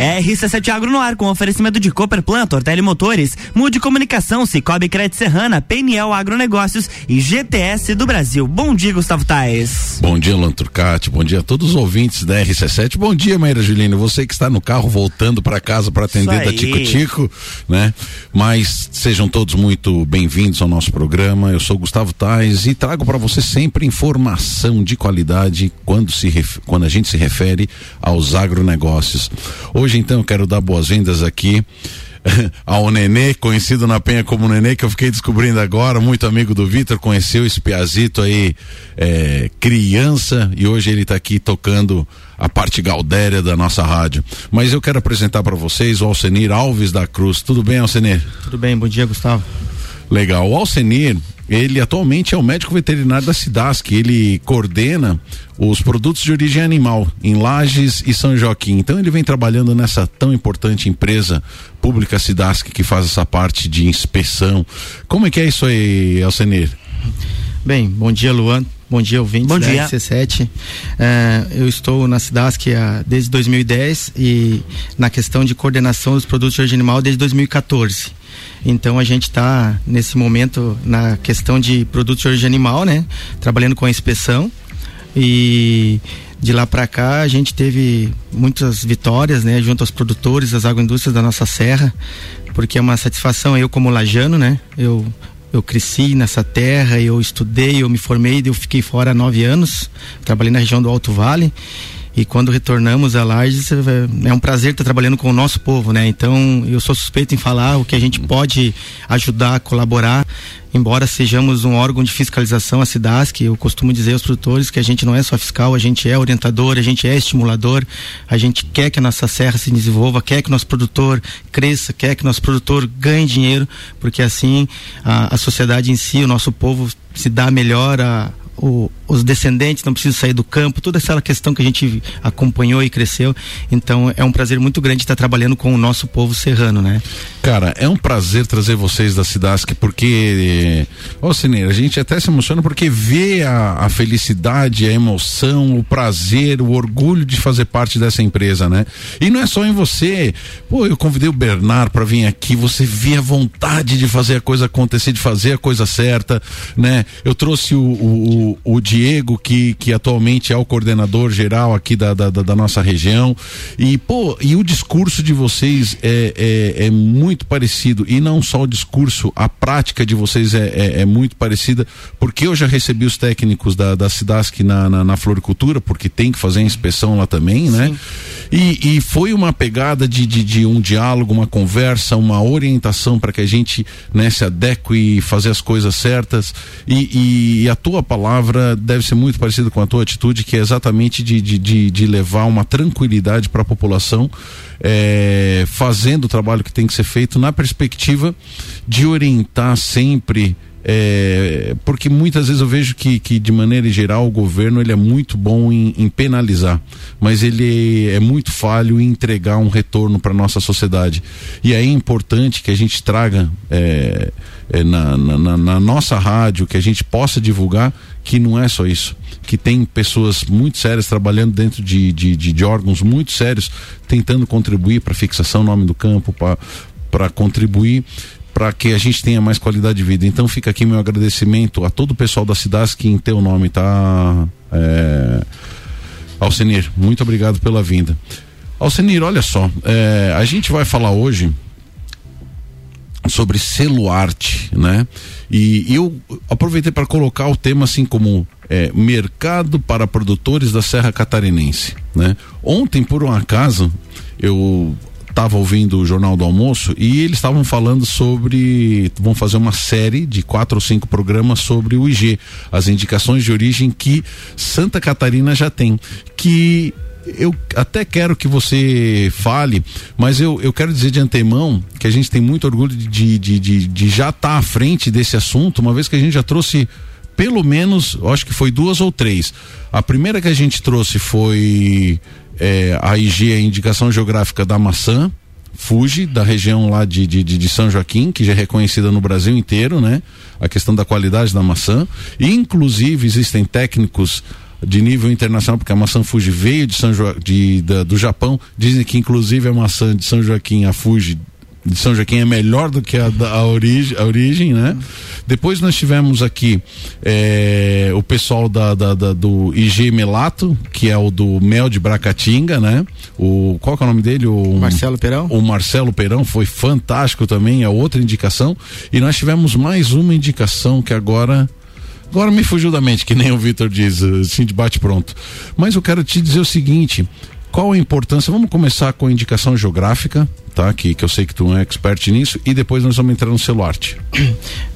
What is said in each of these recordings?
RC7 Agro no ar com oferecimento de Cooper Plant, Ortele Motores, Mude Comunicação, Cicobi Crédito Serrana, PNL Agronegócios e GTS do Brasil. Bom dia, Gustavo Tais. Bom dia, Lan Turcati. Bom dia a todos os ouvintes da RC7. Bom dia, Maíra Juliana. Você que está no carro voltando para casa para atender da Tico Tico, né? Mas sejam todos muito bem-vindos ao nosso programa. Eu sou Gustavo Tais e trago para você sempre informação de qualidade quando se quando a gente se refere aos agronegócios. Hoje então eu quero dar boas-vindas aqui ao Nenê, conhecido na Penha como Nenê, que eu fiquei descobrindo agora, muito amigo do Vitor, conheceu esse Piazito aí, é, criança, e hoje ele está aqui tocando a parte gaudéria da nossa rádio. Mas eu quero apresentar para vocês o Alcenir Alves da Cruz. Tudo bem, Alcenir? Tudo bem, bom dia, Gustavo. Legal. O Alcenir, ele atualmente é o médico veterinário da Cidasc, ele coordena os produtos de origem animal em Lages e São Joaquim. Então ele vem trabalhando nessa tão importante empresa pública Cidasc que faz essa parte de inspeção. Como é que é isso aí, Alcenir? Bem, bom dia, Luan. Bom dia, ouvintes bom dia. da RC7. É, eu estou na Cidasc desde 2010 e na questão de coordenação dos produtos de origem animal desde 2014. Então a gente está nesse momento na questão de produtos de origem animal, né? Trabalhando com a inspeção e de lá para cá a gente teve muitas vitórias, né? Junto aos produtores, às agroindústrias da nossa serra, porque é uma satisfação eu como lajano, né? Eu eu cresci nessa terra, eu estudei, eu me formei, eu fiquei fora nove anos, trabalhei na região do Alto Vale e quando retornamos a Lages, é um prazer estar trabalhando com o nosso povo, né? Então, eu sou suspeito em falar o que a gente pode ajudar, colaborar, embora sejamos um órgão de fiscalização, a SIDASC, eu costumo dizer aos produtores que a gente não é só fiscal, a gente é orientador, a gente é estimulador, a gente quer que a nossa serra se desenvolva, quer que o nosso produtor cresça, quer que o nosso produtor ganhe dinheiro, porque assim a, a sociedade em si, o nosso povo se dá melhor a, o, os descendentes não precisam sair do campo, toda essa questão que a gente acompanhou e cresceu. Então é um prazer muito grande estar trabalhando com o nosso povo serrano, né? Cara, é um prazer trazer vocês da Cidasc, porque, ô Cineira, a gente até se emociona porque vê a, a, felicidade, a emoção, o prazer, o orgulho de fazer parte dessa empresa, né? E não é só em você. Pô, eu convidei o Bernard para vir aqui, você vê a vontade de fazer a coisa acontecer, de fazer a coisa certa, né? Eu trouxe o, o o, Diego, que, que atualmente é o coordenador geral aqui da, da, da, nossa região. E, pô, e o discurso de vocês é, é, é muito parecido. E não só o discurso, a prática de vocês é, é, é muito parecida, porque eu já recebi os técnicos da, da Cidasc na, na, na, floricultura, porque tem que fazer a inspeção lá também, né? E, e foi uma pegada de, de, de, um diálogo, uma conversa, uma orientação para que a gente né, se adeque e fazer as coisas certas. E, e a tua palavra deve ser muito parecida com a tua atitude, que é exatamente de, de, de, de levar uma tranquilidade para a população, é, fazendo o trabalho que tem que ser feito na perspectiva de orientar sempre. É, porque muitas vezes eu vejo que, que de maneira geral o governo ele é muito bom em, em penalizar, mas ele é muito falho em entregar um retorno para nossa sociedade. E é importante que a gente traga é, é, na, na, na nossa rádio que a gente possa divulgar que não é só isso, que tem pessoas muito sérias trabalhando dentro de, de, de, de órgãos muito sérios, tentando contribuir para a fixação nome do campo, para contribuir para que a gente tenha mais qualidade de vida. Então fica aqui meu agradecimento a todo o pessoal da cidade que em teu nome tá é... Alcenir, muito obrigado pela vinda. Alcenir, olha só, é, a gente vai falar hoje sobre celuarte, né? E, eu aproveitei para colocar o tema assim como é, mercado para produtores da Serra Catarinense, né? Ontem, por um acaso, eu estava ouvindo o Jornal do Almoço e eles estavam falando sobre. vão fazer uma série de quatro ou cinco programas sobre o IG, as indicações de origem que Santa Catarina já tem. Que eu até quero que você fale, mas eu, eu quero dizer de antemão que a gente tem muito orgulho de, de, de, de já estar tá à frente desse assunto, uma vez que a gente já trouxe pelo menos, acho que foi duas ou três. A primeira que a gente trouxe foi é, a IG, a indicação geográfica da maçã, Fuji, da região lá de, de, de, São Joaquim, que já é reconhecida no Brasil inteiro, né? A questão da qualidade da maçã. E, inclusive, existem técnicos de nível internacional, porque a maçã Fuji veio de São jo de, da, do Japão. Dizem que inclusive a maçã de São Joaquim, a Fuji de São Joaquim é melhor do que a, a, origem, a origem, né? Depois nós tivemos aqui é, o pessoal da, da, da, do IG Melato, que é o do mel de Bracatinga, né? O, qual é o nome dele? O Marcelo Perão. O Marcelo Perão foi fantástico também, é outra indicação. E nós tivemos mais uma indicação que agora Agora me fugiu da mente, que nem o Vitor diz, assim de bate pronto. Mas eu quero te dizer o seguinte: qual a importância? Vamos começar com a indicação geográfica, tá? Que, que eu sei que tu é expert nisso, e depois nós vamos entrar no celuarte.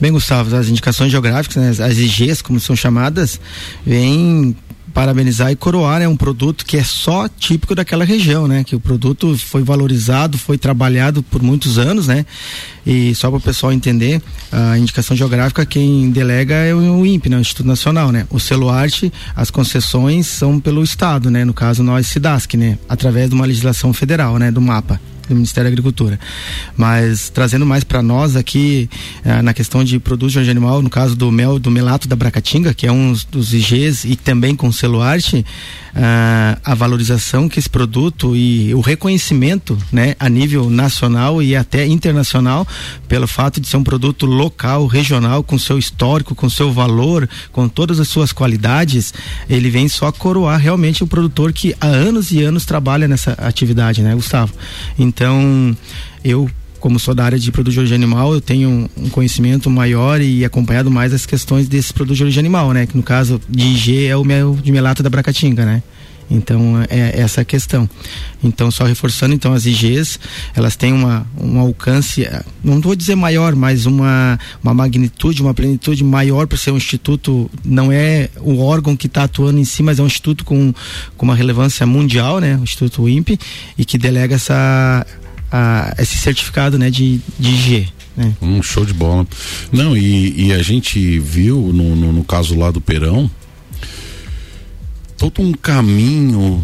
Bem, Gustavo, as indicações geográficas, né, as IGs, como são chamadas, vêm parabenizar e coroar é né, um produto que é só típico daquela região, né? Que o produto foi valorizado, foi trabalhado por muitos anos, né? E só para o pessoal entender, a indicação geográfica quem delega é o INPE, né? o Instituto Nacional, né? O Celuarte, as concessões são pelo estado, né? No caso nós Cidasc, né? Através de uma legislação federal, né? Do mapa do Ministério da Agricultura. Mas trazendo mais para nós aqui eh, na questão de produtos de origem animal, no caso do mel do melato da Bracatinga, que é um dos IGs e também com celuarte, ah, a valorização que esse produto e o reconhecimento, né, a nível nacional e até internacional, pelo fato de ser um produto local, regional, com seu histórico, com seu valor, com todas as suas qualidades, ele vem só coroar realmente o produtor que há anos e anos trabalha nessa atividade, né, Gustavo? Então, eu como sou da área de produto de origem animal, eu tenho um conhecimento maior e acompanhado mais as questões desses produtos de origem animal, né? Que no caso de IG é o mel de melato da Bracatinga, né? Então é, essa a questão. Então só reforçando, então as IGs elas têm uma, um alcance, não vou dizer maior, mas uma, uma magnitude, uma plenitude maior para ser um instituto. Não é o órgão que está atuando em si, mas é um instituto com, com uma relevância mundial, né? O Instituto INPE e que delega essa a, esse certificado né, de, de IG. Né? Um show de bola. Não, e, e a gente viu no, no, no caso lá do Perão todo um caminho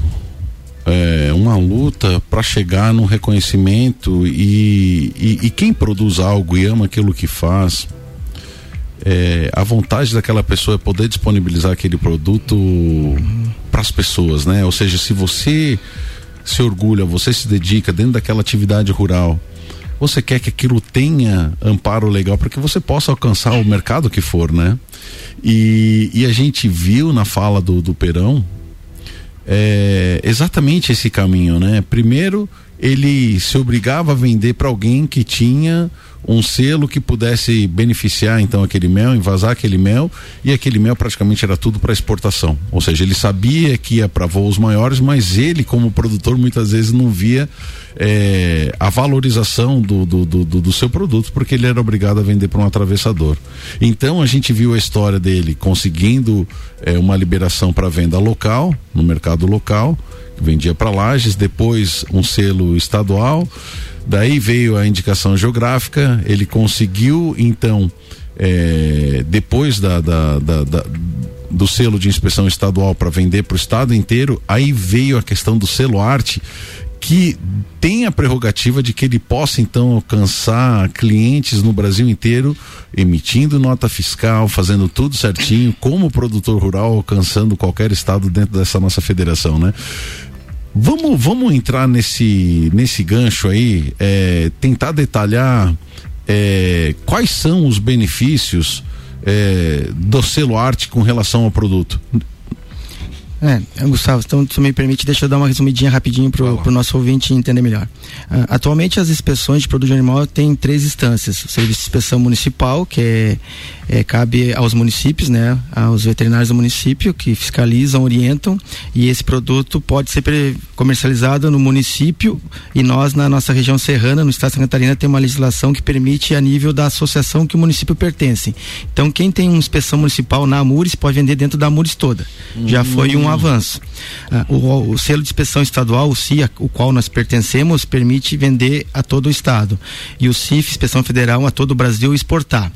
é, uma luta para chegar no reconhecimento e, e, e, quem produz algo e ama aquilo que faz é, a vontade daquela pessoa é poder disponibilizar aquele produto para as pessoas, né? Ou seja, se você se orgulha, você se dedica dentro daquela atividade rural, você quer que aquilo tenha amparo legal para que você possa alcançar o mercado que for, né? E, e a gente viu na fala do, do Perão é, exatamente esse caminho, né? Primeiro, ele se obrigava a vender para alguém que tinha um selo que pudesse beneficiar então aquele mel, invasar aquele mel e aquele mel praticamente era tudo para exportação. Ou seja, ele sabia que ia para voos maiores, mas ele como produtor muitas vezes não via é, a valorização do, do, do, do, seu produto porque ele era obrigado a vender para um atravessador. Então a gente viu a história dele conseguindo é, uma liberação para venda local no mercado local vendia para Lages, depois um selo estadual Daí veio a indicação geográfica, ele conseguiu então, é, depois da, da, da, da do selo de inspeção estadual para vender para o estado inteiro, aí veio a questão do selo arte, que tem a prerrogativa de que ele possa então alcançar clientes no Brasil inteiro, emitindo nota fiscal, fazendo tudo certinho, como produtor rural alcançando qualquer estado dentro dessa nossa federação, né? Vamos, vamos entrar nesse, nesse gancho aí, é, tentar detalhar é, quais são os benefícios é, do selo arte com relação ao produto. É, Gustavo, então se me permite, deixa eu dar uma resumidinha rapidinho pro, pro nosso ouvinte entender melhor. Uh, atualmente as inspeções de produto animal têm três instâncias. O serviço de inspeção municipal, que é, é, cabe aos municípios, né, aos veterinários do município que fiscalizam, orientam e esse produto pode ser comercializado no município e nós na nossa região serrana, no estado de Santa Catarina, tem uma legislação que permite a nível da associação que o município pertence. Então quem tem uma inspeção municipal na Amures pode vender dentro da Amures toda. Já foi um avanço. Ah, o, o, selo de inspeção estadual, o CIA, o qual nós pertencemos, permite vender a todo o estado. E o CIF, inspeção federal, a todo o Brasil exportar.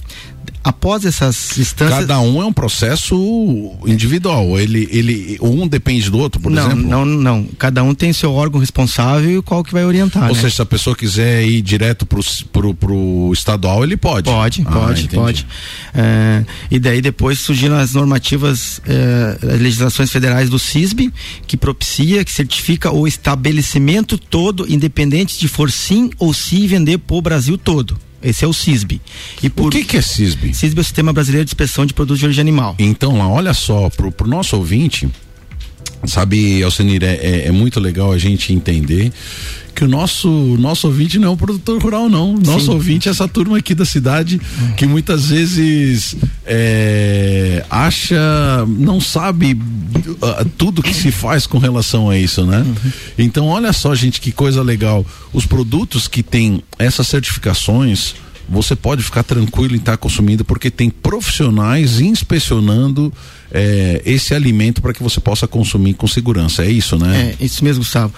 Após essas instâncias. Cada um é um processo individual. Ele, ele, um depende do outro, por não, exemplo? Não, não. Cada um tem seu órgão responsável e qual que vai orientar. Ou né? seja, se a pessoa quiser ir direto pro, pro, pro estadual, ele pode. Pode, Ah, pode, entendi. pode. É, e daí depois surgiram as normativas, é, as legislações federais do CISB, que propicia, que certifica o estabelecimento todo, independente de for sim ou se vender pro Brasil todo. Esse é o CISB. E por O que, que é CISB? CISB é o Sistema Brasileiro de Inspeção de Produtos de Origem Animal. Então, lá, olha só, pro, pro nosso ouvinte, sabe, Alcenir, é, é, é muito legal a gente entender que o nosso nosso ouvinte não é um produtor rural não. Nosso Sim. ouvinte é essa turma aqui da cidade que muitas vezes é, acha não sabe ah, tudo que se faz com relação a isso né? Então olha só gente que coisa legal. Os produtos que têm essas certificações você pode ficar tranquilo em estar consumindo porque tem profissionais inspecionando é, esse alimento para que você possa consumir com segurança é isso né É, isso mesmo, Gustavo.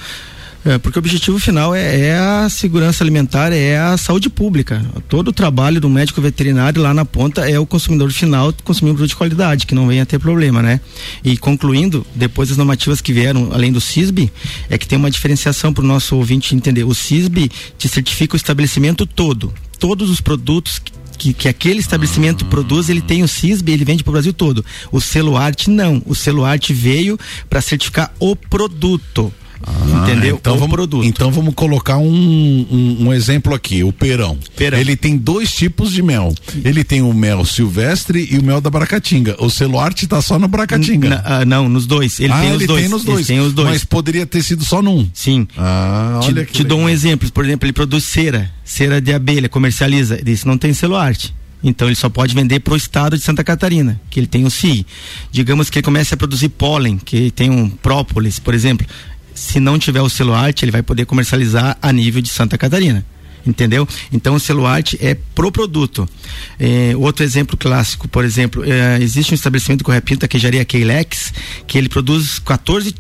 É, porque o objetivo final é, é a segurança alimentar, é a saúde pública. Todo o trabalho do médico veterinário lá na ponta é o consumidor final consumir um produto de qualidade, que não venha a ter problema, né? E concluindo, depois das normativas que vieram, além do CISB, é que tem uma diferenciação para o nosso ouvinte entender. O CISB te certifica o estabelecimento todo. Todos os produtos que que, que aquele estabelecimento produz, ele tem o CISB, ele vende para o Brasil todo. O selo arte não. O selo arte veio para certificar o produto. Ah, entendeu? Então o vamos, produto. Então vamos colocar um, um, um exemplo aqui, o perão. Perão. Ele tem dois tipos de mel. Ele tem o mel silvestre e o mel da Bracatinga. O selo arte tá só no Bracatinga. Na- ah, não, nos dois. Ele ah, tem os ele dois. tem nos Ele dois. tem os dois. Mas poderia ter sido só num. Sim. Ah, Te, te dou um exemplo. Por exemplo, ele produz cera, cera de abelha, comercializa. Isso não tem selo arte. Então ele só pode vender para o estado de Santa Catarina, que ele tem o CI. Digamos que ele comece a produzir pólen, que tem um própolis, por exemplo. Se não tiver o selo arte, ele vai poder comercializar a nível de Santa Catarina. Entendeu? Então o selo arte é pro produto. É, outro exemplo clássico, por exemplo, é, existe um estabelecimento com repinta queijaria Keilex, que ele produz 14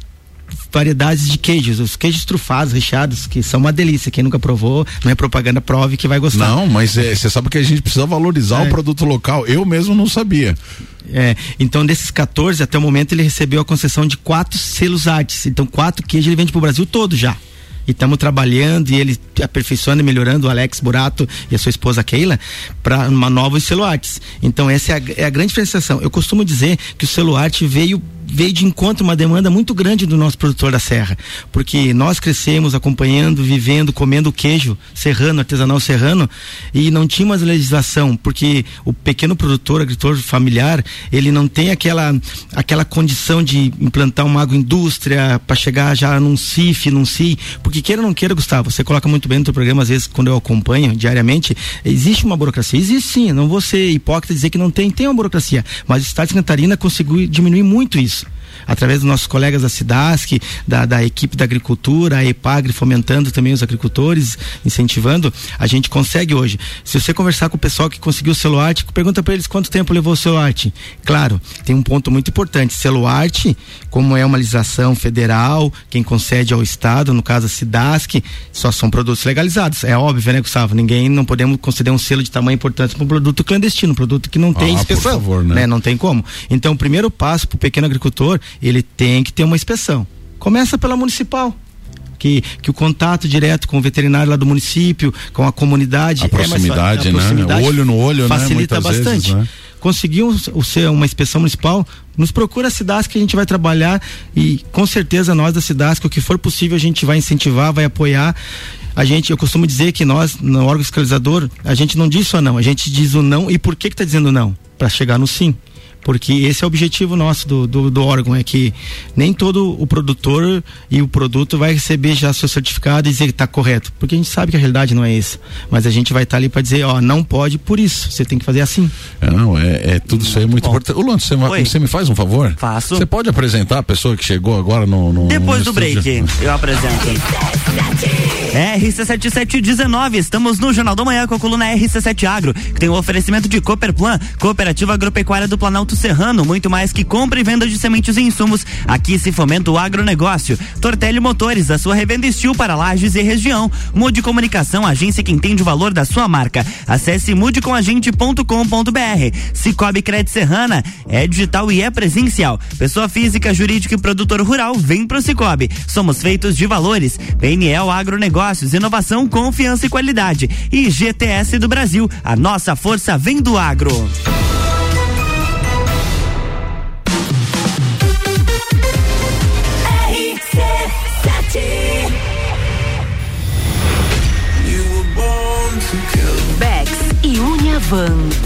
variedades de queijos, os queijos trufados, recheados, que são uma delícia. Quem nunca provou, não é propaganda, prove que vai gostar. Não, mas é, você sabe que a gente precisa valorizar É. o produto local. Eu mesmo não sabia. É, então, desses 14, até o momento, ele recebeu a concessão de quatro selos artes. Então, quatro queijos ele vende pro Brasil todo já. E estamos trabalhando e ele aperfeiçoando e melhorando o Alex Burato e a sua esposa Keila para uma nova selo artes. Então, essa é a, é a grande diferenciação. Eu costumo dizer que o selo arte veio veio de encontro uma demanda muito grande do nosso produtor da serra, porque nós crescemos acompanhando, vivendo, comendo queijo serrano, artesanal serrano, e não tínhamos legislação, porque o pequeno produtor, agricultor familiar, ele não tem aquela aquela condição de implantar uma agroindústria para chegar já num CIF, num CI, porque queira ou não queira, Gustavo, você coloca muito bem no teu programa, às vezes quando eu acompanho diariamente, existe uma burocracia, existe sim, não vou ser hipócrita dizer que não tem, tem uma burocracia, mas o Estado de Santa Catarina conseguiu diminuir muito isso Peace. Através dos nossos colegas da Cidasc, da, da equipe da agricultura, a EPAGRE fomentando também os agricultores, incentivando, a gente consegue hoje. Se você conversar com o pessoal que conseguiu o Celuarte, pergunta para eles quanto tempo levou o Celuarte. Claro, tem um ponto muito importante, Celuarte, como é uma legislação federal, quem concede ao Estado, no caso a Cidasc, só são produtos legalizados. É óbvio, né, Gustavo? Ninguém, não podemos conceder um selo de tamanho importante para um produto clandestino, um produto que não tem Ah, por inspeção. favor, né? Não tem como. Então, o primeiro passo para o pequeno agricultor, ele tem que ter uma inspeção. Começa pela municipal. Que, que o contato direto com o veterinário lá do município, com a comunidade. A é mais proximidade, a né? proximidade Olho no olho, né? Facilita Muitas bastante. vezes, né? Conseguiu o ser uma inspeção municipal, nos procura a Cidasc que a gente vai trabalhar e com certeza nós da Cidasc, o que for possível, a gente vai incentivar, vai apoiar. A gente, eu costumo dizer que nós, no órgão fiscalizador, a gente não diz só não, a gente diz o não e por que que tá dizendo não? Para chegar no sim. Porque esse é o objetivo nosso do, do, do órgão, é que nem todo o produtor e o produto vai receber já seu certificado e dizer que está correto. Porque a gente sabe que a realidade não é isso. Mas a gente vai estar ali para dizer, ó, não pode por isso. Você tem que fazer assim. É, Não, é, é tudo isso aí é muito Bom. importante. Ô, Luan, você, você me faz um favor? Faço. Você pode apresentar a pessoa que chegou agora no. no Depois no do estúdio? break, eu apresento. RC7719, estamos no Jornal da Manhã com a coluna RC7 Agro, que tem o um oferecimento de Cooperplan, Cooperativa Agropecuária do Planalto Serrano, muito mais que compra e venda de sementes e insumos. Aqui se fomenta o agronegócio. Tortelli Motores, a sua revenda estil para lajes e região. Mude Comunicação, agência que entende o valor da sua marca. Acesse mudecomagente.com.br. Cicobi Cred Serrana, é digital e é presencial. Pessoa física, jurídica e produtor rural, vem pro Cicobi. Somos feitos de valores. PNL Agronegócio negócios, inovação, confiança e qualidade. E GTS do Brasil, a nossa força vem do agro. Van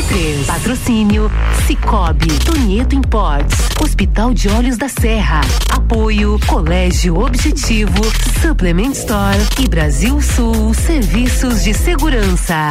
463. Patrocínio Cicobi, Tonieto Imports, Hospital de Olhos da Serra. Apoio Colégio Objetivo, Supplement Store e Brasil Sul Serviços de Segurança.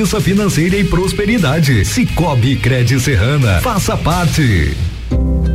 justiça financeira e prosperidade. Cicobi Cred Serrana. Faça parte.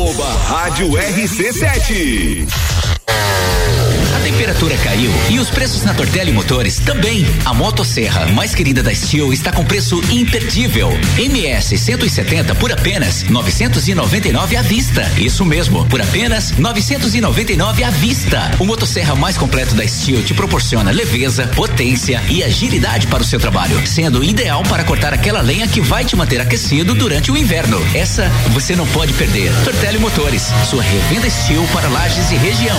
Arroba Rádio RC7 temperatura caiu e os preços na Tortelli Motores também. A motosserra mais querida da Steel está com preço imperdível. MS 170 por apenas 999 à vista. Isso mesmo, por apenas 999 à vista. O motosserra mais completo da Steel te proporciona leveza, potência e agilidade para o seu trabalho, sendo ideal para cortar aquela lenha que vai te manter aquecido durante o inverno. Essa você não pode perder. Tortelli Motores, sua revenda Steel para lajes e região.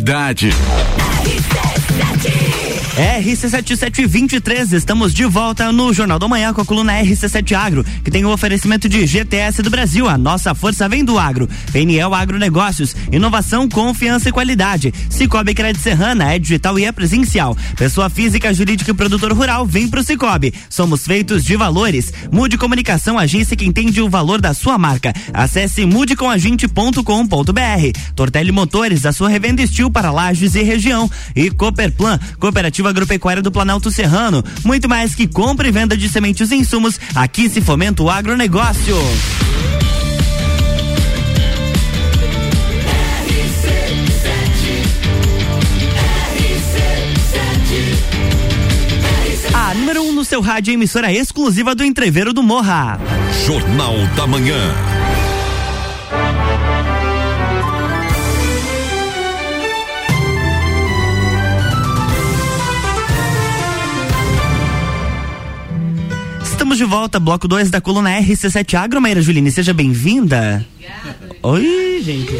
cidade. RC7723, estamos de volta no Jornal da Manhã com a coluna RC7 Agro, que tem o oferecimento de GTS do Brasil, a nossa força vem do agro. PNL Agronegócios, inovação, confiança e qualidade. Cicobi Crédito Serrana é digital e é presencial. Pessoa física, jurídica e produtor rural, vem pro Cicobi. Somos feitos de valores. Mude Comunicação, agência que entende o valor da sua marca. Acesse mudecomagente.com.br. Tortelli Motores, a sua revenda estil para lajes e região. E Cooperplan, cooperativa Agropecuária do Planalto Serrano. Muito mais que compra e venda de sementes e insumos, aqui se fomenta o agronegócio. A número 1 um no seu rádio, emissora exclusiva do Entreveiro do Morra. Jornal da Manhã. De volta, bloco 2 da coluna RC7 Agro, Maíra Juline, seja bem-vinda. Obrigada. Oi, gente.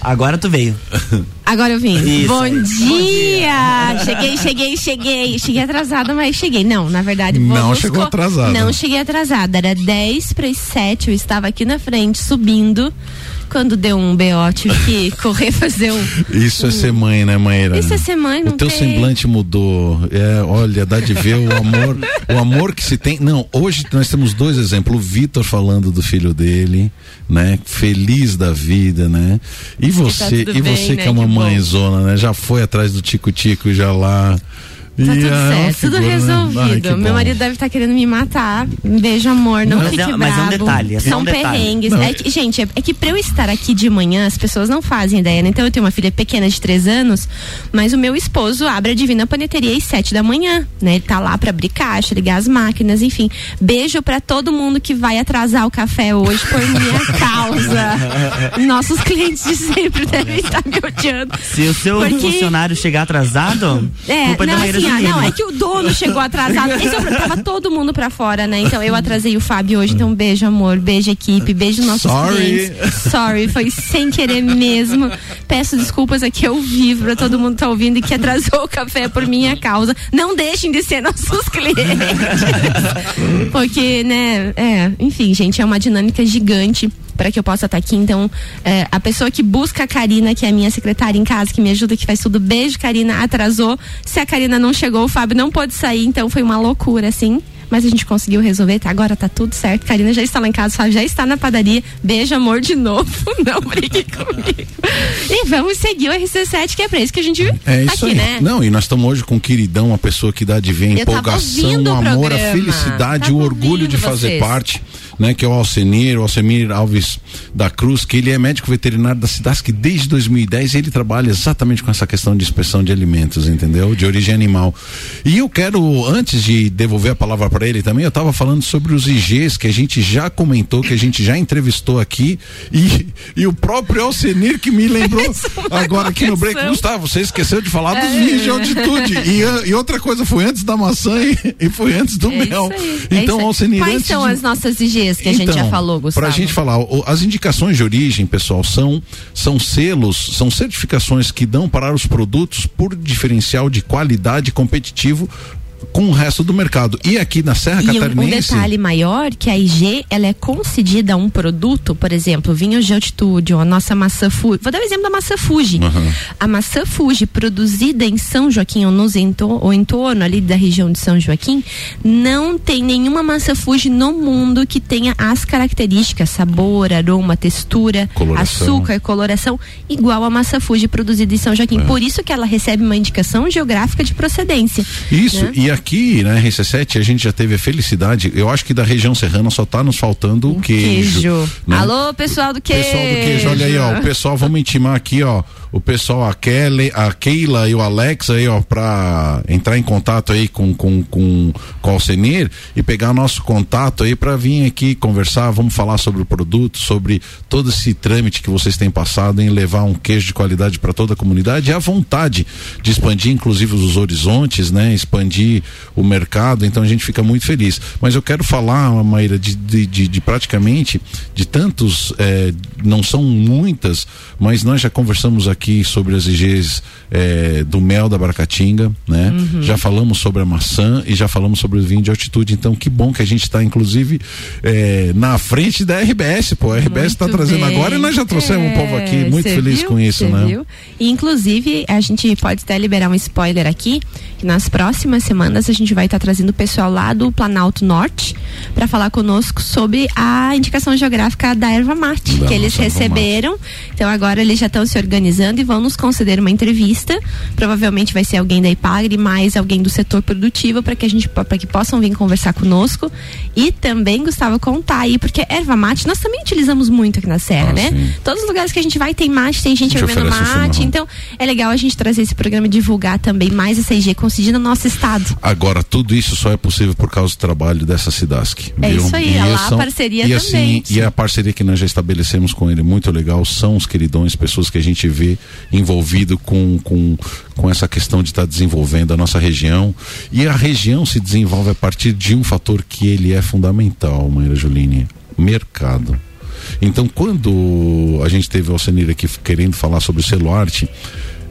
Agora tu veio. Agora eu vim. Isso Bom aí. dia! Cheguei, cheguei, cheguei. Cheguei atrasada, mas cheguei. Não, na verdade. Não chegou co- atrasada. Não cheguei atrasada. Era 10 para as 7. Eu estava aqui na frente, subindo. Quando deu um BO, tive que correr fazer um. Isso é ser mãe, né, Maíra? Isso é ser mãe, O não teu tem. semblante mudou. É, olha, dá de ver o amor, o amor que se tem. Não, hoje nós temos dois exemplos. O Vitor falando do filho dele, né? Feliz da vida, né? E você, tudo e bem, você né? que é uma mãezona, né? Já foi atrás do tico-tico já lá. Tá E tudo é certo, tudo né? Ai, resolvido. que Meu bom. marido deve estar querendo me matar. Um beijo, amor. Não Mas fique é- bravo. mas é um detalhe, é só São um detalhe. perrengues. É que, gente, é, é que pra eu estar aqui de manhã, as pessoas não fazem ideia, né? Então eu tenho uma filha pequena de três anos, mas o meu esposo abre a Divina Paneteria às sete da manhã, né? Ele tá lá pra abrir caixa, ligar as máquinas, enfim. Beijo pra todo mundo que vai atrasar o café hoje por minha causa. Nossos clientes de sempre devem estar me odiando. Se o seu Porque- funcionário chegar atrasado, É, culpa é da não, Maíra assim, não, é que o dono chegou atrasado. Esse é o problema. Tava todo mundo pra fora, né? Então eu atrasei o Fábio hoje. Então, beijo, amor. Beijo, equipe. Beijo, nossos Sorry. clientes. Sorry, foi sem querer mesmo. Peço desculpas aqui ao vivo pra todo mundo que tá ouvindo e que atrasou o café por minha causa. Não deixem de ser nossos clientes. Porque, né, é, enfim, gente, é uma dinâmica gigante para que eu possa estar aqui. Então, é, a pessoa que busca a Karina, que é a minha secretária em casa, que me ajuda, que faz tudo, beijo, Karina, atrasou. Se a Karina não chegou, o Fábio não pôde sair, então foi uma loucura, assim. Mas a gente conseguiu resolver, tá? agora tá tudo certo. Karina já está lá em casa, o Fábio já está na padaria. Beijo, amor, de novo. Não brigue comigo. E vamos seguir o RC7, que é pra isso que a gente É tá isso aqui, aí. né? Não, e nós estamos hoje com o queridão, uma pessoa que dá de ver a empolgação, amor, a felicidade, o orgulho de fazer vocês. parte, né? Que é o Alcenir, o Alcemir Alves da Cruz, que ele é médico veterinário da Cidasc desde 2010 e ele trabalha exatamente com essa questão de inspeção de alimentos, entendeu? De origem animal. E eu quero, antes de devolver a palavra para ele também, eu estava falando sobre os IGs que a gente já comentou, que a gente já entrevistou aqui e, e o próprio Alcenir que me lembrou agora aqui no break. Gustavo, você esqueceu de falar dos É. vinhos de altitude. E, e outra coisa, foi antes da maçã e, e foi antes do É mel. aí, é Então, aí. Alcenir, Quais são de- as nossas IGs que a gente já então, falou, Gustavo? Pra gente falar, as indicações de origem, pessoal, são, são selos, são certificações que dão para os produtos por diferencial de qualidade competitivo com o resto do mercado. E aqui na Serra E um, um Catarinense. detalhe maior, que a IG, ela é concedida a um produto, por exemplo, vinhos de altitude, ou a nossa maçã Fuji. Vou dar o exemplo da maçã Fuji. Aham. A maçã Fuji, produzida em São Joaquim, ou nos ento ou em torno ali da região de São Joaquim, não tem nenhuma maçã Fuji no mundo que tenha as características, sabor, aroma, textura, Coloração. açúcar, e coloração, igual a maçã Fuji produzida em São É. Joaquim. Por isso que ela recebe uma indicação geográfica de procedência. Isso, né? e aqui na RC7 a gente já teve a felicidade, eu acho que da região serrana só tá nos faltando o queijo. né? Alô, pessoal do queijo. Pessoal do queijo, olha aí, ó. O pessoal, vamos intimar aqui, ó. O pessoal, a Kelly, a Keila e o Alex aí, ó, pra entrar em contato aí com, com, com, com o Alcenir e pegar nosso contato aí pra vir aqui conversar. Vamos falar sobre o produto, sobre todo esse trâmite que vocês têm passado em levar um queijo de qualidade para toda a comunidade e a vontade de expandir, inclusive, os horizontes, né? Expandir o mercado. Então a gente fica muito feliz. Mas eu quero falar, Maíra, de, de, de, de praticamente de tantos, eh, não são muitas, mas nós já conversamos aqui sobre as IGs eh, do mel da Baracatinga, né? Uhum. Já falamos sobre a maçã e já falamos sobre o vinho de altitude. Então, que bom que a gente está, inclusive, eh, na frente da RBS, pô. A RBS está trazendo bem. agora e nós já trouxemos o povo aqui. É, Muito feliz viu? com isso, Cê né? viu? E, inclusive, a gente pode até liberar um spoiler aqui, que nas próximas semanas a gente vai estar trazendo o pessoal lá do Planalto Norte para falar conosco sobre a indicação geográfica da erva mate, Da que eles receberam. Então agora eles já estão se organizando e vão nos conceder uma entrevista. Provavelmente vai ser alguém da Ipagre, mais alguém do setor produtivo para que a gente para que possam vir conversar conosco e também Gustavo contar aí, porque erva mate nós também utilizamos muito aqui na Serra, Ah, né? sim. Todos os lugares que a gente vai tem mate, tem gente A bebendo mate, então é legal a gente trazer esse programa e divulgar também mais essa IG concedida no nosso estado. Agora, tudo isso só é possível por causa do trabalho dessa Cidasc. É viu? isso aí, E é lá a são- parceria e assim, também. E a parceria que nós já estabelecemos com ele, muito legal, são os queridões, pessoas que a gente vê envolvido com, com, com essa questão de estar desenvolvendo a nossa região. E a região se desenvolve a partir de um fator que ele é fundamental, Maíra Juline, mercado. Então, quando a gente teve o Alcenir aqui querendo falar sobre o selo arte,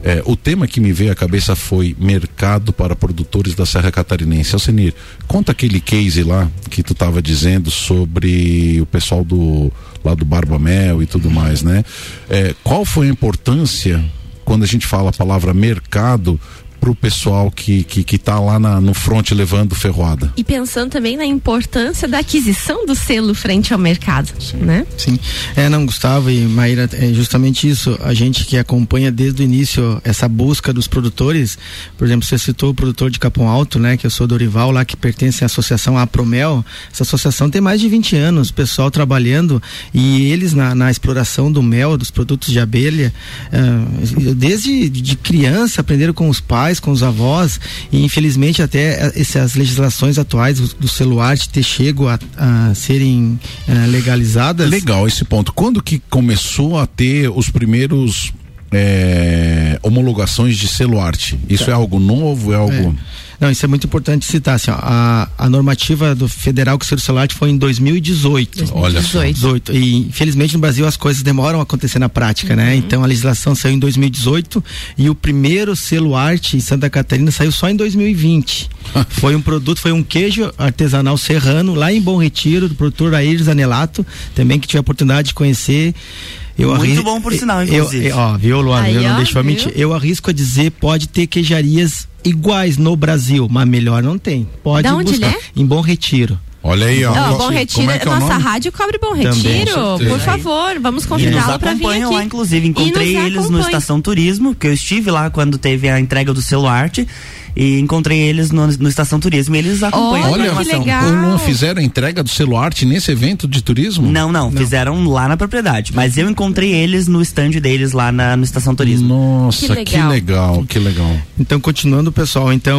é, o tema que me veio à cabeça foi mercado para produtores da Serra Catarinense. Alcenir, conta aquele case lá que tu estava dizendo sobre o pessoal do lá do Barba Mel e tudo mais, né? É, qual foi a importância quando a gente fala a palavra mercado para o pessoal que, que, que tá lá na, no front levando ferroada. E pensando também na importância da aquisição do selo frente ao mercado, Sim. né? Sim. É, não, Gustavo e Maíra, é justamente isso. A gente que acompanha desde o início essa busca dos produtores, por exemplo, você citou o produtor de Capão Alto, né, que eu sou Dorival, lá que pertence à associação Apromel. Essa associação tem mais de 20 anos, pessoal trabalhando e eles na, na exploração do mel, dos produtos de abelha, uh, desde de criança aprenderam com os pais pais, com os avós e infelizmente até essas legislações atuais do, celular ter chego a, a serem uh, legalizadas. Legal esse ponto. Quando que começou a ter os primeiros é, homologações de arte? Isso tá. é algo novo? É algo. É. Não, isso é muito importante citar. Assim, ó, a, a normativa do federal que o celular foi em 2018. 2018. Olha só. 18. E infelizmente no Brasil as coisas demoram a acontecer na prática, né? uhum. né? Então a legislação saiu em 2018 e o primeiro selo arte em Santa Catarina saiu só em 2020. foi um produto, foi um queijo artesanal serrano lá em Bom Retiro, do produtor Aires Anelato, também que tive a oportunidade de conhecer. Eu Muito arris... bom por sinal, inclusive. Eu, ó, viu, Luana? eu não deixo mentir. Eu arrisco a dizer, pode ter queijarias iguais no Brasil, mas melhor não tem. Pode da onde buscar. Ele é? Em Bom Retiro. Olha aí, ó. Não, Bom Retiro, é, é nossa rádio cobre Bom Retiro. Também, por favor, vamos convidá-lo para vir aqui. lá, inclusive. Encontrei eles acompanha. no Estação Turismo, que eu estive lá quando teve a entrega do selo arte e encontrei eles no, no Estação Turismo e eles acompanham Olha, a que legal. Não fizeram a entrega do selo arte nesse evento de turismo? Não, não, não, fizeram lá na propriedade, mas eu encontrei eles no stand deles lá na, no Estação Turismo. Nossa, que legal. que legal, que legal. Então, continuando, pessoal, então,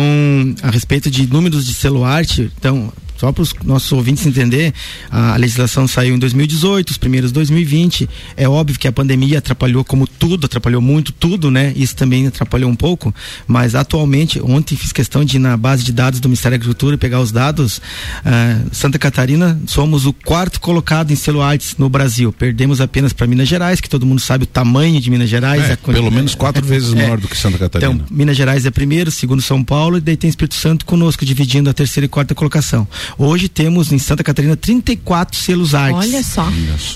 a respeito de números de selo arte, então, só para os nossos ouvintes entender, a legislação saiu em 2018, os primeiros 2020. É óbvio que a pandemia atrapalhou como tudo, atrapalhou muito tudo, né? Isso também atrapalhou um pouco, mas atualmente, ontem fiz questão de ir na base de dados do Ministério da Agricultura e pegar os dados. Uh, Santa Catarina, somos o quarto colocado em selo artes no Brasil. Perdemos apenas para Minas Gerais, que todo mundo sabe o tamanho de Minas Gerais. É, pelo menos quatro é, vezes menor do que Santa Catarina. Então, Minas Gerais é primeiro, segundo São Paulo, e daí tem Espírito Santo conosco, dividindo a terceira e quarta colocação. Hoje temos em Santa Catarina 34 selos artes. Olha só.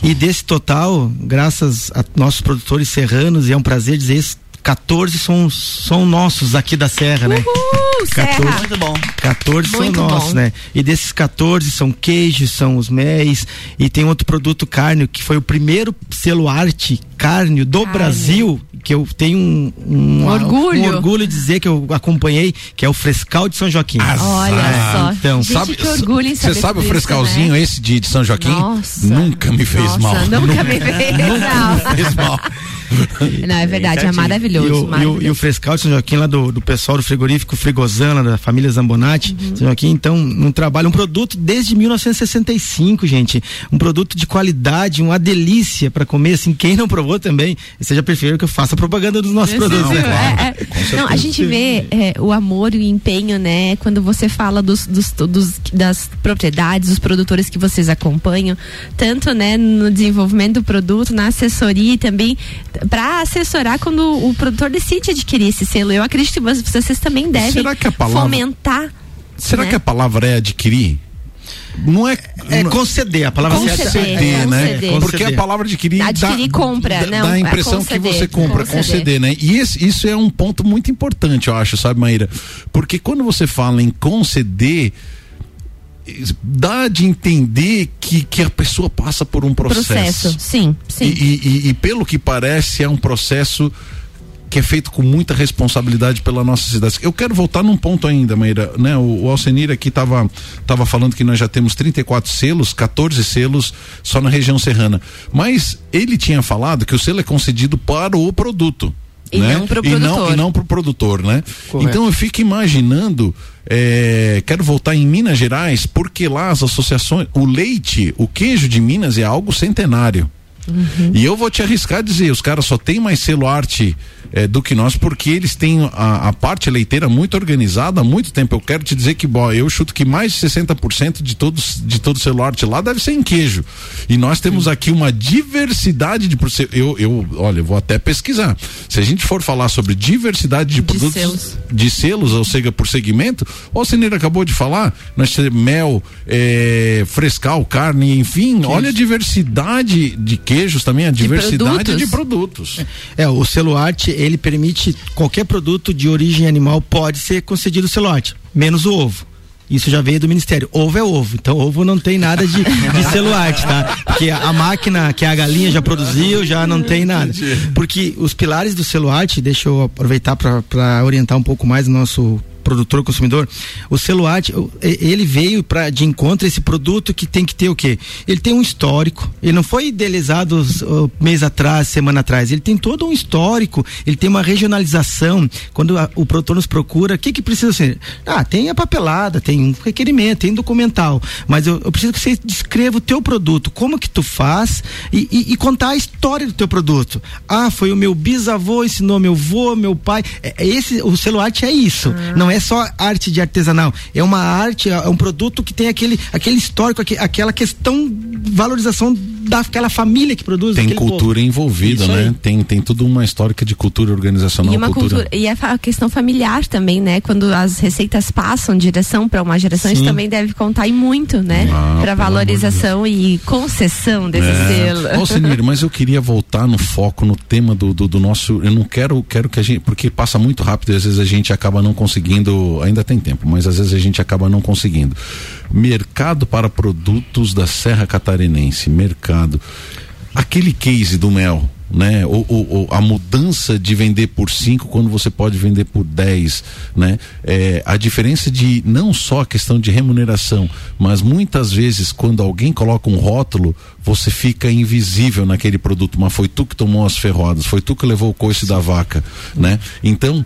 E desse total, graças a nossos produtores serranos, e é um prazer dizer isso, 14 são, são nossos aqui da Serra, né? Uhul, 14, Serra. Muito bom. 14 Muito são nossos, bom. né? E desses 14 são queijos, são os méis e tem outro produto carne que foi o primeiro selo arte carne do carne. Brasil que eu tenho um, um, orgulho. Um, orgulho de dizer que eu acompanhei, que é o Frescal de São Joaquim. Olha é, só. Então, Gente, sabe, que orgulho em Você sabe o frescalzinho né? esse de, de São Joaquim? Nossa. Nunca me fez Nossa, mal. Nunca, nunca me fez mal. fez mal. Não, é verdade, é maravilhoso. E o, maravilhoso. E o, e o Frescal de São Joaquim, lá do, do pessoal do frigorífico Frigosana, da família Zambonati, uhum. Joaquim, então, um trabalho, um produto desde 1965, gente. Um produto de qualidade, uma delícia para comer, assim, quem não provou também, seja preferido que eu faça propaganda dos nossos produtos. Não, claro. é, é. não, a gente vê é, o amor e o empenho, né, quando você fala dos, dos, dos, das propriedades, dos produtores que vocês acompanham, tanto, né, no desenvolvimento do produto, na assessoria e também para assessorar quando o produtor decide adquirir esse selo. Eu acredito que vocês também devem palavra, fomentar. Será né? que a palavra é adquirir? Não é, é conceder, a palavra conceder, conceder, é, né? Conceder. Porque a palavra adquirir, adquirir dá, compra, dá, não, dá a impressão é conceder, que você compra, conceder, conceder né? E esse, isso é um ponto muito importante, eu acho, sabe, Maíra? Porque quando você fala em conceder, dá de entender que, que a pessoa passa por um processo. Processo, sim, sim. E, e, e pelo que parece, é um processo que é feito com muita responsabilidade pela nossa cidade. Eu quero voltar num ponto ainda, Maíra, né? O, o Alcenir aqui estava tava falando que nós já temos 34 selos, 14 selos só na região serrana. Mas ele tinha falado que o selo é concedido para o produto. E né? não para o produtor. E não, e não para o produtor, né? Correto. Então eu fico imaginando, é, quero voltar em Minas Gerais, porque lá as associações, o leite, o queijo de Minas é algo centenário. E eu vou te arriscar a dizer, os caras só têm mais selo arte eh, do que nós porque eles têm a, a parte leiteira muito organizada há muito tempo. Eu quero te dizer que, bom, eu chuto que mais de 60% de todos de todo selo arte lá deve ser em queijo. E nós temos aqui uma diversidade de eu eu, olha, eu vou até pesquisar. Se a gente for falar sobre diversidade de, produtos selos. de selos, ou seja, por segmento, o Cineira acabou de falar, nós temos mel, eh, frescal, carne, enfim, olha a diversidade de queijos também, a diversidade produtos. de produtos. É, o selo arte, ele permite qualquer produto de origem animal pode ser concedido selo arte, menos o ovo. Isso já veio do Ministério. Ovo é ovo, então ovo não tem nada de, de selo arte, tá? Porque a, máquina que a galinha já produziu já não tem nada. Porque os pilares do selo arte, deixa eu aproveitar para orientar um pouco mais o nosso produtor consumidor, o e- ele veio para de encontro esse produto que tem que ter o quê? Ele tem um histórico. Ele não foi idealizado mês atrás, semana atrás. Ele tem todo um histórico. Ele tem uma regionalização. Quando a- o produtor nos procura, o que que precisa ser? Ah, tem a papelada, tem um requerimento, tem documental. Mas eu, eu preciso que você descreva o teu produto, como que tu faz e, e- e contar a história do teu produto. Ah, foi o meu bisavô ensinou meu avô, meu pai. É, é esse, o arte é isso. Não é só arte de artesanal. É uma arte, é um produto que tem aquele, aquele histórico, aque- aquela questão, valorização daquela família que produz. Tem cultura povo. envolvida, Isso né? aí. Tem, tem tudo uma histórica de cultura organizacional. E uma cultura, e a fa- a questão familiar também, né? Quando as receitas passam de direção para uma geração, isso Sim. também deve contar e muito, né? Ah, para valorização e concessão desse selo. É. Ô, Senir, mas eu queria voltar no foco, no tema do, do, do nosso. Eu não quero, quero que a gente. Porque passa muito rápido e às vezes a gente acaba não conseguindo. Ainda tem tempo, mas às vezes a gente acaba não conseguindo. Mercado para produtos da Serra Catarinense. Mercado. Aquele case do mel. Né? Ou, ou- ou a mudança de vender por 5 quando você pode vender por 10, né? É, a diferença de não só a questão de remuneração, mas muitas vezes quando alguém coloca um rótulo, você fica invisível naquele produto, mas foi tu que tomou as ferroadas, foi tu que levou o coice da vaca, né? Então,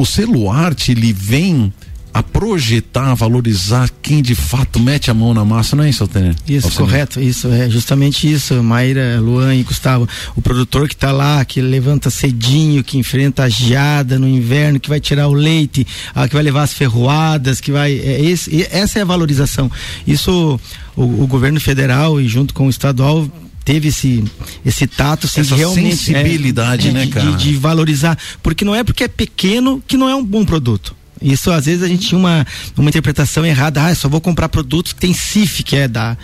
o selo arte ele vem a projetar, a valorizar quem de fato mete a mão na massa, não é isso, Altenir? Isso, Altenir? correto, isso, é justamente isso, Maíra, Luan e Gustavo, o produtor que está lá, que levanta cedinho, que enfrenta a geada no inverno, que vai tirar o leite, ah, que vai levar as ferroadas, que vai, é esse, essa é a valorização, isso o, o governo federal e junto com o estadual teve esse esse tato assim, Essa de realmente sensibilidade, é, né, de- cara? de, de valorizar, porque não é porque é pequeno que não é um bom produto. Isso às vezes a gente tinha uma, uma interpretação errada. Ah, eu só vou comprar produtos que tem CIF, que é da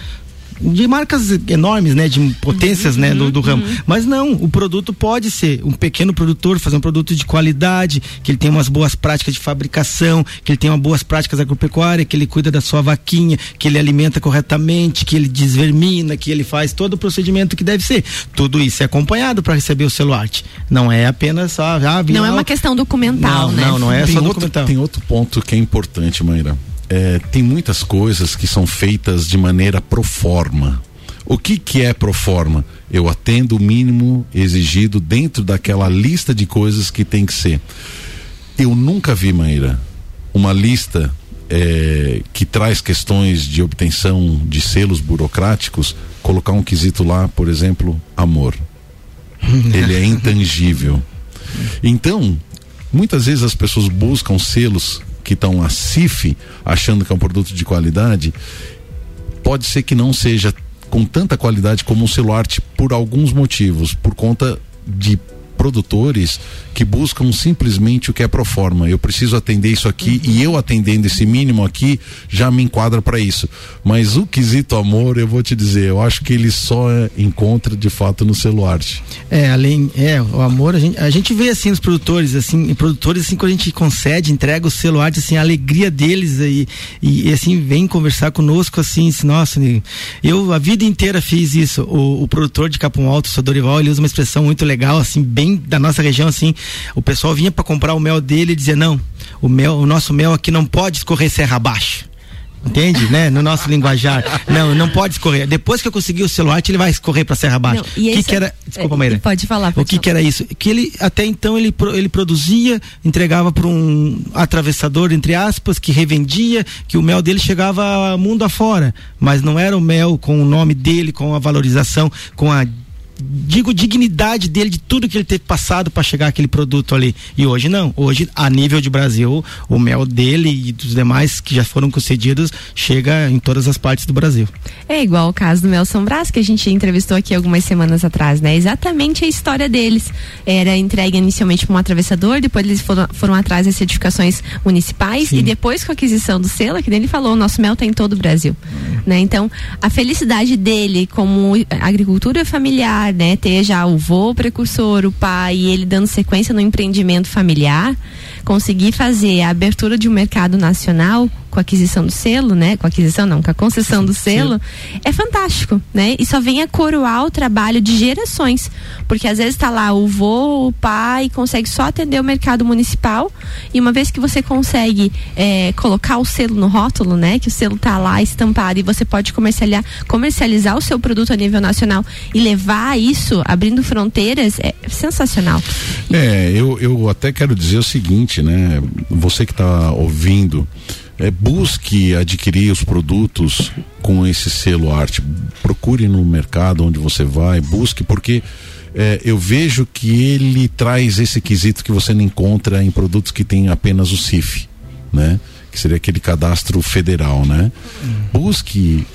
de marcas enormes, né, de potências, né, do, do ramo. Mas não, o produto pode ser um pequeno produtor fazer um produto de qualidade, que ele tem umas boas práticas de fabricação, que ele tem umas boas práticas agropecuárias, que ele cuida da sua vaquinha, que ele alimenta corretamente, que ele desvermina, que ele faz todo o procedimento que deve ser. Tudo isso é acompanhado para receber o selo arte. Não é apenas só ah, Não é uma questão documental, Não, né? não, não é tem só outro, documental. Tem outro ponto que é importante, Maíra. É, tem muitas coisas que são feitas de maneira pro forma. O que que é pro forma? Eu atendo o mínimo exigido dentro daquela lista de coisas que tem que ser. Eu nunca vi, Maíra, uma lista é, que traz questões de obtenção de selos burocráticos, colocar um quesito lá, por exemplo, amor. Ele é intangível. Então, muitas vezes as pessoas buscam selos que estão a CIF, achando que é um produto de qualidade, pode ser que não seja com tanta qualidade como um arte por alguns motivos, por conta de produtores que buscam simplesmente o que é pro forma. Eu preciso atender isso aqui e eu atendendo esse mínimo aqui já me enquadra para isso. Mas o quesito amor, eu vou te dizer, eu acho que ele só encontra de fato no arte. É, além, é, o amor, a gente, a gente vê assim os produtores, assim, produtores assim, quando a gente concede, entrega o arte, assim, a alegria deles e, e, e, assim, vem conversar conosco, assim, assim, nossa, eu a vida inteira fiz isso, o, o produtor de Capão Alto, o seu Dorival, ele usa uma expressão muito legal, assim, bem da nossa região, assim, o pessoal vinha para comprar o mel dele e dizia, não, o mel, o nosso mel aqui não pode escorrer serra abaixo. Entende, né? No nosso linguajar. Não, não pode escorrer. Depois que eu consegui o celular, ele vai escorrer para Serra Abaixo. Não, e O que, que era? Desculpa, é, Maíra. pode falar, O pode que, que era isso? Que ele até então ele, ele produzia, entregava para um atravessador entre aspas que revendia, que o mel dele chegava mundo afora, mas não era o mel com o nome dele, com a valorização, com a digo dignidade dele de tudo que ele teve passado para chegar aquele produto ali. E hoje não. Hoje, a nível de Brasil, o mel dele e dos demais que já foram concedidos chega em todas as partes do Brasil. É igual o caso do Mel São Brás, que a gente entrevistou aqui algumas semanas atrás, né? Exatamente a história deles. Era entregue inicialmente para um atravessador, depois eles foram, foram atrás das certificações municipais Sim. e depois com a aquisição do selo, que ele falou, o nosso mel está em todo o Brasil. Né? Então, a felicidade dele como agricultura familiar, né? Ter já o vô precursor, o pai, e ele dando sequência no empreendimento familiar, conseguir fazer a abertura de um mercado nacional com a aquisição do selo, né? Com a aquisição não, com a concessão do selo, é fantástico, né? E só vem a coroar o trabalho de gerações, porque às vezes está lá o vô, o pai, consegue só atender o mercado municipal e uma vez que você consegue eh, colocar o selo no rótulo, né? Que o selo tá lá estampado e você pode comercializar, comercializar o seu produto a nível nacional e levar isso abrindo fronteiras é sensacional. É, eu, eu até quero dizer o seguinte, né? Você que está ouvindo, é, busque adquirir os produtos com esse selo arte. Procure no mercado onde você vai, busque, porque é, eu vejo que ele traz esse quesito que você não encontra em produtos que tem apenas o CIF, né? Que seria aquele cadastro federal, né? Busque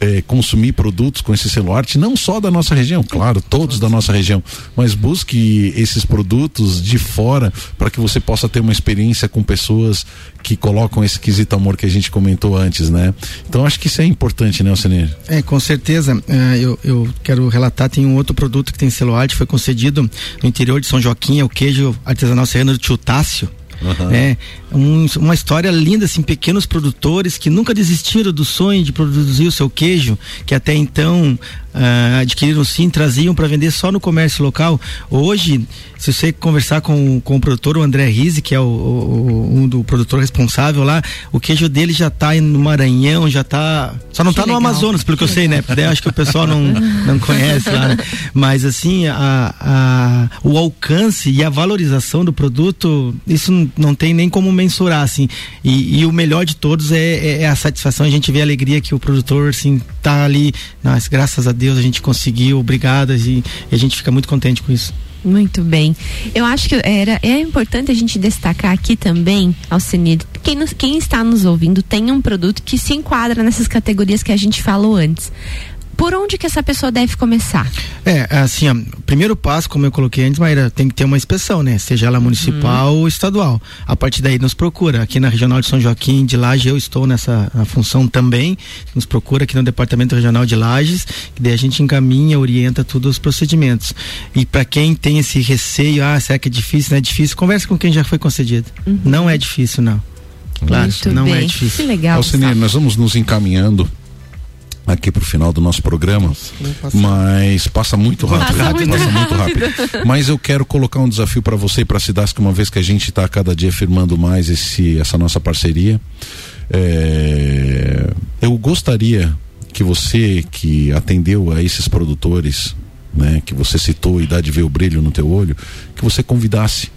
é, consumir produtos com esse selo arte, não só da nossa região, claro, todos da nossa região, mas busque esses produtos de fora para que você possa ter uma experiência com pessoas que colocam esse quesito amor que a gente comentou antes, né? Então acho que isso é importante, né, Alcenir? É, com certeza. É, eu, eu quero relatar, tem um outro produto que tem selo arte, foi concedido no interior de São Joaquim, é o queijo artesanal serrano do tio Tássio. Aham. É um- uma história linda, assim, pequenos produtores que nunca desistiram do sonho de produzir o seu queijo, que até então ah, adquiriram sim, traziam para vender só no comércio local. Hoje, se você conversar com, com o produtor, o André Rizzi, que é o, o- um do produtor responsável lá, o queijo dele já tá no Maranhão, já tá. Só não Que tá no legal. Amazonas, pelo que eu sei, né? Porque acho que o pessoal não, não conhece lá, né? Mas assim, a, a, o alcance e a valorização do produto, isso não tem nem como mensurar, assim. E, e o melhor de todos é, é- é a satisfação, a gente vê a alegria que o produtor, assim, tá ali. Mas graças a Deus a gente conseguiu, obrigadas, e, e a gente fica muito contente com isso. Muito bem. Eu acho que era, é importante a gente destacar aqui também, Alcenir, quem, nos- quem está nos ouvindo tem um produto que se enquadra nessas categorias que a gente falou antes. Por onde que essa pessoa deve começar? É, assim, ó, o primeiro passo, como eu coloquei antes, Maíra, tem que ter uma inspeção, né? Seja ela municipal ou estadual. A partir daí nos procura. Aqui na Regional de São Joaquim de Lages, eu estou nessa função também. Nos procura aqui no Departamento Regional de Lages, que daí a gente encaminha, orienta todos os procedimentos. E para quem tem esse receio, ah, será que é difícil? Não é difícil? Conversa com quem já foi concedido. Não é difícil, não. Claro, Muito não é bem. difícil. Que legal. Alcenir, nós vamos nos encaminhando aqui pro final do nosso programa, mas passa muito rápido. Passa muito passa muito rápido. rápido. Mas eu quero colocar um desafio para você e para a Cidasc, uma vez que a gente está cada dia firmando mais esse, essa nossa parceria. É, eu gostaria que você que atendeu a esses produtores, né, que você citou e dá de ver o brilho no teu olho, que você convidasse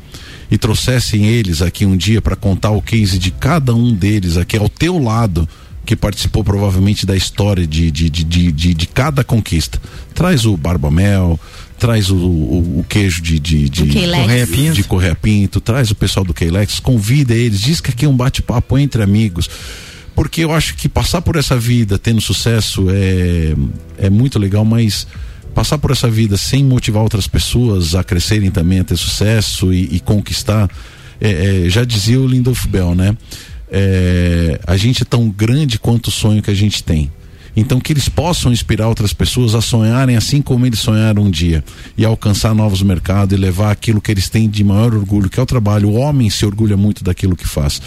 e trouxessem eles aqui um dia para contar o case de cada um deles aqui ao teu lado que participou provavelmente da história de, de, de, de, de, de cada conquista. Traz o Barbamel, traz o, o, o queijo de, de, de. Correia Pinto. de Correia Pinto, traz o pessoal do Keilex, convida eles, diz que aqui é um bate-papo entre amigos. Porque eu acho que passar por essa vida tendo sucesso é, é muito legal, mas passar por essa vida sem motivar outras pessoas a crescerem também, a ter sucesso e, e conquistar, é, é, já dizia o Lindolf Bell, né? É, a gente é tão grande quanto o sonho que a gente tem. Então que eles possam inspirar outras pessoas a sonharem assim como eles sonharam um dia e alcançar novos mercados e levar aquilo que eles têm de maior orgulho, que é o trabalho. O homem se orgulha muito daquilo que faz.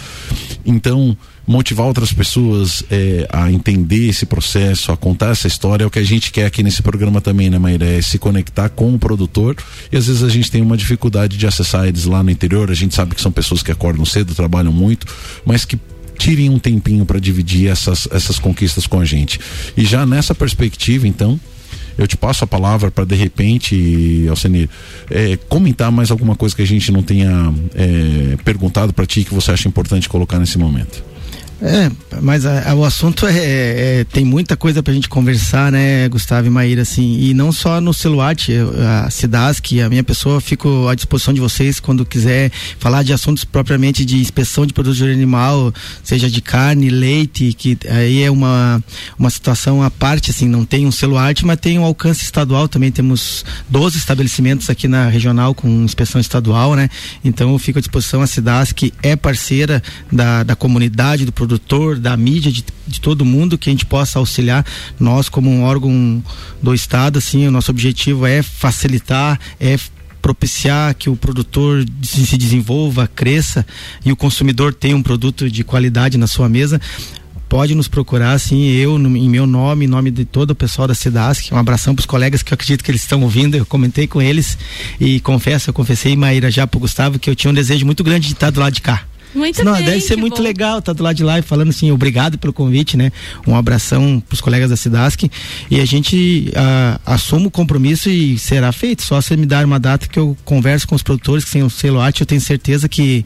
Então, motivar outras pessoas é, a entender esse processo, a contar essa história é o que a gente quer aqui nesse programa também, né, Maíra? É se conectar com o produtor e às vezes a gente tem uma dificuldade de acessar eles lá no interior. A gente sabe que são pessoas que acordam cedo, trabalham muito, mas que tirem um tempinho para dividir essas, essas conquistas com a gente. E já nessa perspectiva, então, eu te passo a palavra para de repente, Alcenir, é, comentar mais alguma coisa que a gente não tenha é, perguntado para ti que você acha importante colocar nesse momento. É, mas a, a, o assunto é, é, é, tem muita coisa pra gente conversar, né, Gustavo e Maíra, assim, e não só no celular, a Cidasc, a minha pessoa, fico à disposição de vocês quando quiser falar de assuntos propriamente de inspeção de produtos de animal, seja de carne, leite, que aí é uma, uma situação à parte, assim, não tem um celular, mas tem um alcance estadual, também temos 12 estabelecimentos aqui na regional com inspeção estadual, né, então eu fico à disposição, a Cidasc é parceira da, da comunidade do produto produtor, da mídia, de, de todo mundo, que a gente possa auxiliar. Nós, como um órgão do Estado, assim, o nosso objetivo é facilitar, é propiciar que o produtor se desenvolva, cresça e o consumidor tenha um produto de qualidade na sua mesa pode nos procurar, assim, eu, no, em meu nome, em nome de todo o pessoal da Cidasc, um abração para os colegas que eu acredito que eles estão ouvindo, eu comentei com eles e confesso, eu confessei, Maíra, já pro Gustavo, que eu tinha um desejo muito grande de estar do lado de cá. Muito Não, bem, deve ser muito bom. legal, tá do lado de lá e falando assim, obrigado pelo convite, né? Um abração pros colegas da Cidasc e a gente uh, assume o compromisso e será feito. Só você me dar uma data que eu converso com os produtores que têm o selo arte, eu tenho certeza que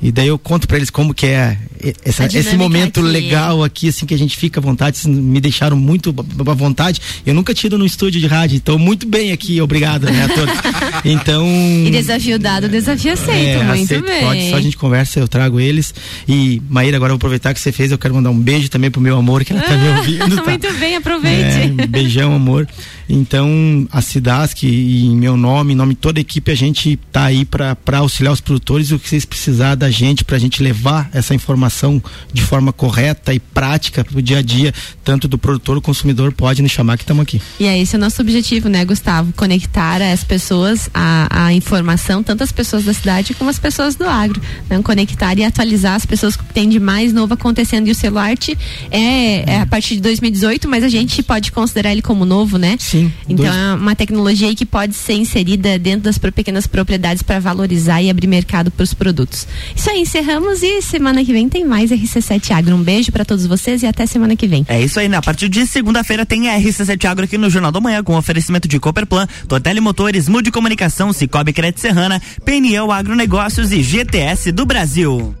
e daí eu conto para eles como que é essa, esse momento aqui. legal aqui, assim, que a gente fica à vontade, me deixaram muito à vontade. Eu nunca tiro no estúdio de rádio, estou muito bem aqui, obrigado, né, a todos. Então. E desafio dado, desafio aceito, é, muito aceito, bem. Pode, só a gente conversa, eu trago eles. E, Maíra, agora eu vou aproveitar que você fez, eu quero mandar um beijo também pro meu amor, que ela tá me ouvindo. Tá? Muito bem, aproveite. É, beijão, amor. Então, a Cidasc, e em meu nome, em nome de toda a equipe, a gente tá aí para auxiliar os produtores o que vocês precisar da gente, pra gente levar essa informação de forma correta e prática pro dia a dia, tanto do produtor, o consumidor, pode nos chamar que estamos aqui. E é esse o nosso objetivo, né, Gustavo? Conectar as pessoas a, a informação, tanto as pessoas da cidade como as pessoas do agro. Né? Conectar e atualizar as pessoas que tem de mais novo acontecendo. E o Celarte é, é a partir de 2018, mas a gente pode considerar ele como novo, né? Sim. Então dois... é uma tecnologia que pode ser inserida dentro das pequenas propriedades para valorizar e abrir mercado para os produtos. Isso aí, encerramos e semana que vem tem mais RC7 Agro. Um beijo para todos vocês e até semana que vem. É isso aí, né? A partir de segunda-feira tem a RC7 Agro aqui no Jornal da Manhã com oferecimento de Cooperplan, Totel Motores, Mude Comunicação, Cicobi Crédito Serrana, PNL Agronegócios e GTS do Brasil.